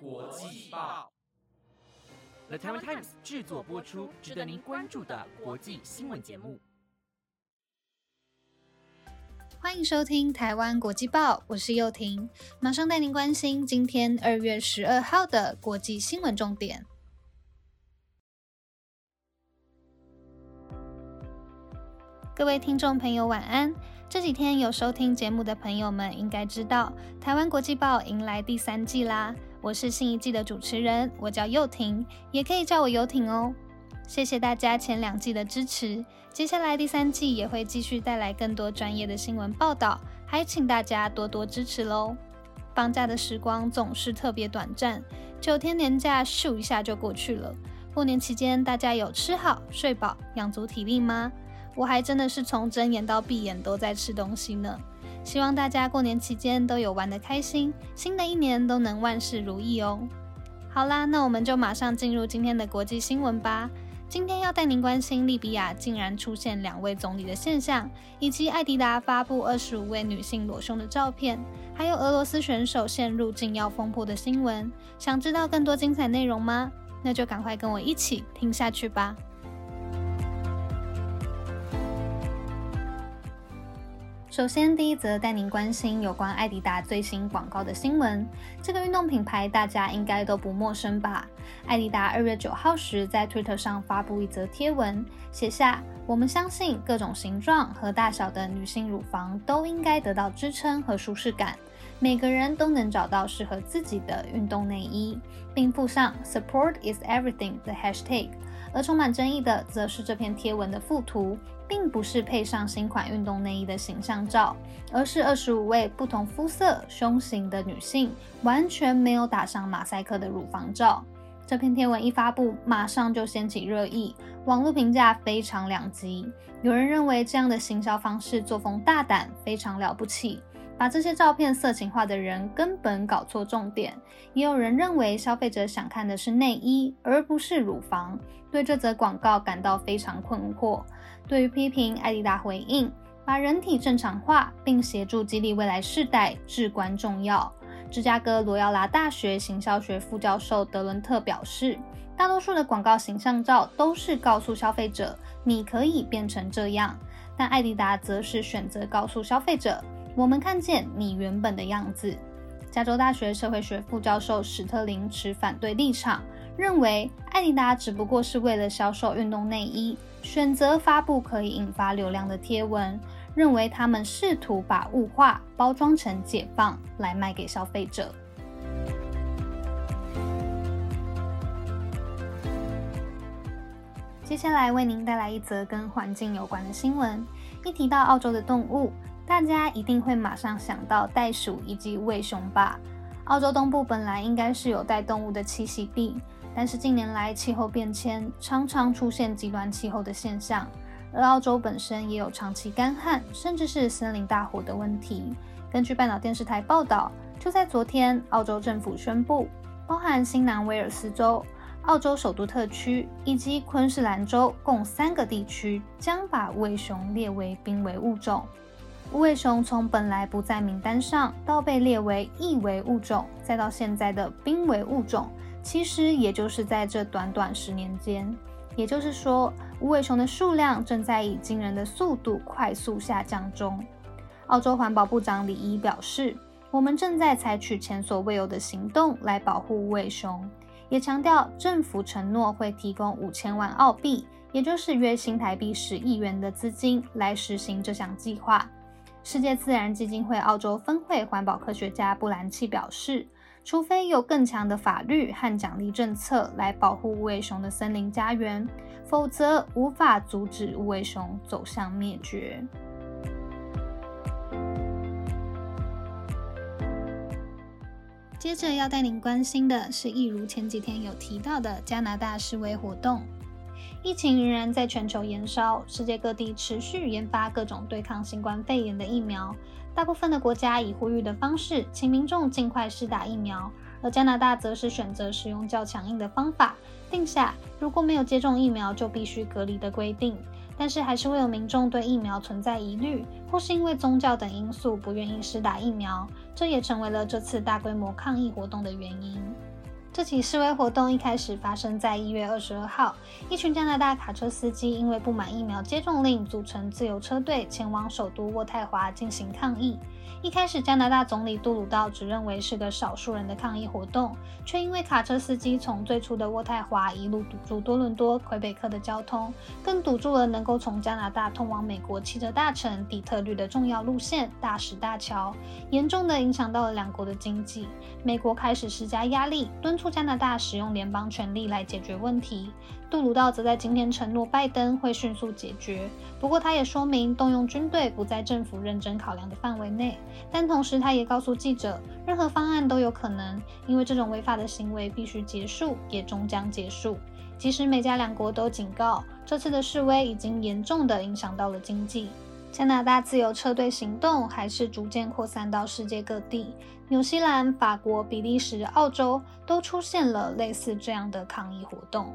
国际报，The Taiwan Times 制作播出，值得您关注的国际新闻节目。欢迎收听台湾国际报，我是幼婷，马上带您关心今天二月十二号的国际新闻重点。各位听众朋友，晚安。这几天有收听节目的朋友们应该知道，台湾国际报迎来第三季啦。我是新一季的主持人，我叫幼婷，也可以叫我游艇哦。谢谢大家前两季的支持，接下来第三季也会继续带来更多专业的新闻报道，还请大家多多支持喽。放假的时光总是特别短暂，九天年假咻一下就过去了。过年期间，大家有吃好睡饱，养足体力吗？我还真的是从睁眼到闭眼都在吃东西呢。希望大家过年期间都有玩得开心，新的一年都能万事如意哦。好啦，那我们就马上进入今天的国际新闻吧。今天要带您关心利比亚竟然出现两位总理的现象，以及艾迪达发布二十五位女性裸胸的照片，还有俄罗斯选手陷入禁药风波的新闻。想知道更多精彩内容吗？那就赶快跟我一起听下去吧。首先，第一则带您关心有关艾迪达最新广告的新闻。这个运动品牌大家应该都不陌生吧？艾迪达二月九号时在 Twitter 上发布一则贴文，写下：“我们相信各种形状和大小的女性乳房都应该得到支撑和舒适感，每个人都能找到适合自己的运动内衣，并附上 ‘Support is everything’ 的 hashtag。”而充满争议的，则是这篇贴文的附图。并不是配上新款运动内衣的形象照，而是二十五位不同肤色、胸型的女性完全没有打上马赛克的乳房照。这篇贴文一发布，马上就掀起热议，网络评价非常两极。有人认为这样的行销方式作风大胆，非常了不起，把这些照片色情化的人根本搞错重点。也有人认为消费者想看的是内衣，而不是乳房，对这则广告感到非常困惑。对于批评，艾迪达回应：把人体正常化，并协助激励未来世代至关重要。芝加哥罗耀拉大学行销学副教授德伦特表示，大多数的广告形象照都是告诉消费者你可以变成这样，但艾迪达则是选择告诉消费者我们看见你原本的样子。加州大学社会学副教授史特林持反对立场。认为艾迪达只不过是为了销售运动内衣，选择发布可以引发流量的贴文，认为他们试图把物化包装成解放来卖给消费者。接下来为您带来一则跟环境有关的新闻。一提到澳洲的动物，大家一定会马上想到袋鼠以及无尾熊吧？澳洲东部本来应该是有带动物的栖息地。但是近年来气候变迁，常常出现极端气候的现象，而澳洲本身也有长期干旱，甚至是森林大火的问题。根据半岛电视台报道，就在昨天，澳洲政府宣布，包含新南威尔斯州、澳洲首都特区以及昆士兰州共三个地区，将把无尾熊列为濒危物种。无尾熊从本来不在名单上，到被列为易危物种，再到现在的濒危物种。其实也就是在这短短十年间，也就是说，无尾熊的数量正在以惊人的速度快速下降中。澳洲环保部长李伊表示：“我们正在采取前所未有的行动来保护无尾熊，也强调政府承诺会提供五千万澳币，也就是约新台币十亿元的资金来实行这项计划。”世界自然基金会澳洲分会环保科学家布兰奇表示。除非有更强的法律和奖励政策来保护无尾熊的森林家园，否则无法阻止无尾熊走向灭绝。接着要带您关心的是，一如前几天有提到的加拿大示威活动，疫情仍然在全球延烧，世界各地持续研发各种对抗新冠肺炎的疫苗。大部分的国家以呼吁的方式，请民众尽快施打疫苗，而加拿大则是选择使用较强硬的方法，定下如果没有接种疫苗就必须隔离的规定。但是还是会有民众对疫苗存在疑虑，或是因为宗教等因素不愿意施打疫苗，这也成为了这次大规模抗议活动的原因。这起示威活动一开始发生在一月二十二号，一群加拿大卡车司机因为不满疫苗接种令，组成自由车队前往首都渥太华进行抗议。一开始，加拿大总理杜鲁道只认为是个少数人的抗议活动，却因为卡车司机从最初的渥太华一路堵住多伦多、魁北克的交通，更堵住了能够从加拿大通往美国汽车大城底特律的重要路线——大石大桥，严重的影响到了两国的经济。美国开始施加压力，敦促加拿大使用联邦权力来解决问题。杜鲁道则在今天承诺，拜登会迅速解决。不过，他也说明动用军队不在政府认真考量的范围内。但同时，他也告诉记者，任何方案都有可能，因为这种违法的行为必须结束，也终将结束。即使美加两国都警告，这次的示威已经严重的影响到了经济。加拿大自由车队行动还是逐渐扩散到世界各地，纽西兰、法国、比利时、澳洲都出现了类似这样的抗议活动。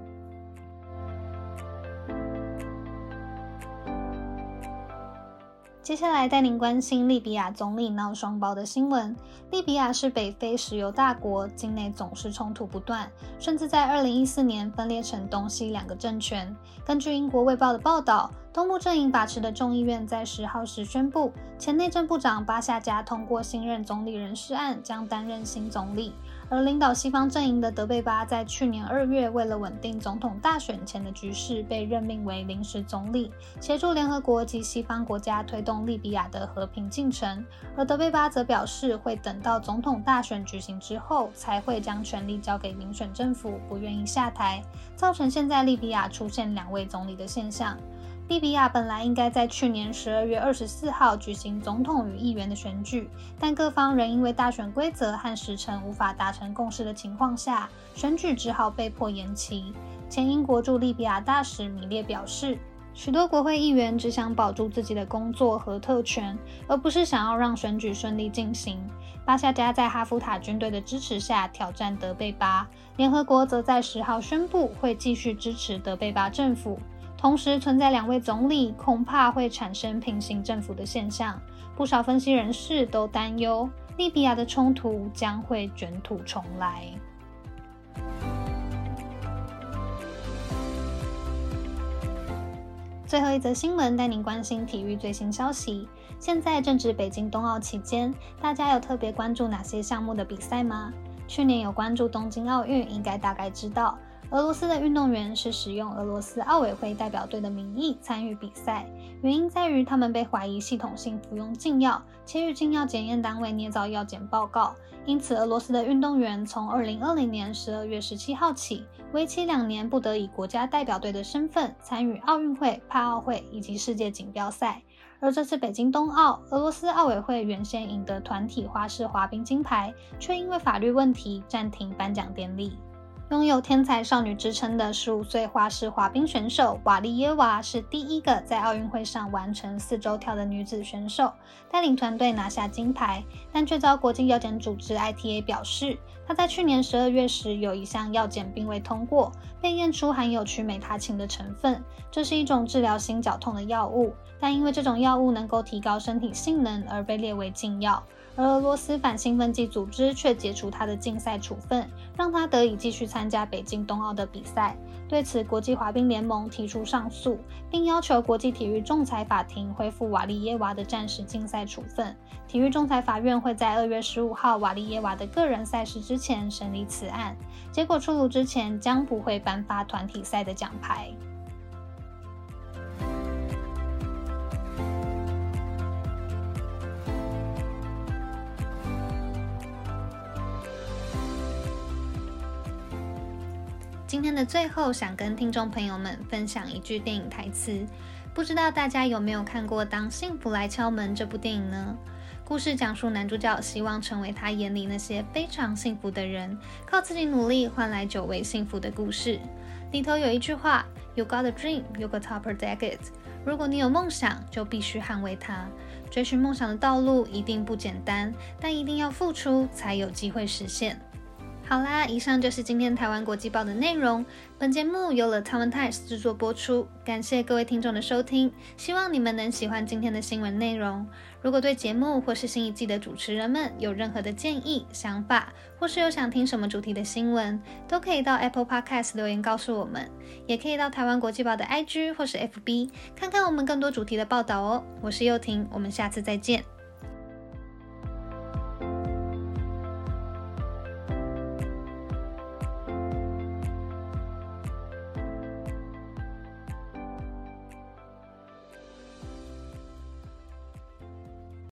接下来带您关心利比亚总理闹双胞的新闻。利比亚是北非石油大国，境内总是冲突不断，甚至在2014年分裂成东西两个政权。根据英国《卫报》的报道，东部阵营把持的众议院在十号时宣布，前内政部长巴夏加通过新任总理人事案，将担任新总理。而领导西方阵营的德贝巴在去年二月，为了稳定总统大选前的局势，被任命为临时总理，协助联合国及西方国家推动利比亚的和平进程。而德贝巴则表示，会等到总统大选举行之后，才会将权力交给民选政府，不愿意下台，造成现在利比亚出现两位总理的现象。利比亚本来应该在去年十二月二十四号举行总统与议员的选举，但各方仍因为大选规则和时程无法达成共识的情况下，选举只好被迫延期。前英国驻利比亚大使米列表示，许多国会议员只想保住自己的工作和特权，而不是想要让选举顺利进行。巴夏加在哈夫塔军队的支持下挑战德贝巴，联合国则在十号宣布会继续支持德贝巴政府。同时存在两位总理，恐怕会产生平行政府的现象。不少分析人士都担忧，利比亚的冲突将会卷土重来。最后一则新闻带您关心体育最新消息。现在正值北京冬奥期间，大家有特别关注哪些项目的比赛吗？去年有关注东京奥运，应该大概知道。俄罗斯的运动员是使用俄罗斯奥委会代表队的名义参与比赛，原因在于他们被怀疑系统性服用禁药，且与禁药检验单位捏造药检报告。因此，俄罗斯的运动员从2020年12月17号起，为期两年不得以国家代表队的身份参与奥运会、帕奥会以及世界锦标赛。而这次北京冬奥，俄罗斯奥委会原先赢得团体花式滑冰金牌，却因为法律问题暂停颁奖典礼。拥有“天才少女”之称的十五岁花式滑冰选手瓦利耶娃是第一个在奥运会上完成四周跳的女子选手，带领团队拿下金牌，但却遭国际药检组织 ITA 表示，她在去年十二月时有一项药检并未通过，被验出含有曲美他嗪的成分，这是一种治疗心绞痛的药物，但因为这种药物能够提高身体性能而被列为禁药。而俄罗斯反兴奋剂组织却解除他的竞赛处分，让他得以继续参加北京冬奥的比赛。对此，国际滑冰联盟提出上诉，并要求国际体育仲裁法庭恢复瓦利耶娃的暂时竞赛处分。体育仲裁法院会在二月十五号瓦利耶娃的个人赛事之前审理此案，结果出炉之前将不会颁发团体赛的奖牌。今天的最后，想跟听众朋友们分享一句电影台词。不知道大家有没有看过《当幸福来敲门》这部电影呢？故事讲述男主角希望成为他眼里那些非常幸福的人，靠自己努力换来久违幸福的故事。里头有一句话：“You got a dream, you got to protect it。”如果你有梦想，就必须捍卫它。追寻梦想的道路一定不简单，但一定要付出才有机会实现。好啦，以上就是今天台湾国际报的内容。本节目由了 Taiwan Times 制作播出，感谢各位听众的收听，希望你们能喜欢今天的新闻内容。如果对节目或是新一季的主持人们有任何的建议、想法，或是有想听什么主题的新闻，都可以到 Apple Podcast 留言告诉我们，也可以到台湾国际报的 IG 或是 FB 看看我们更多主题的报道哦。我是幼婷，我们下次再见。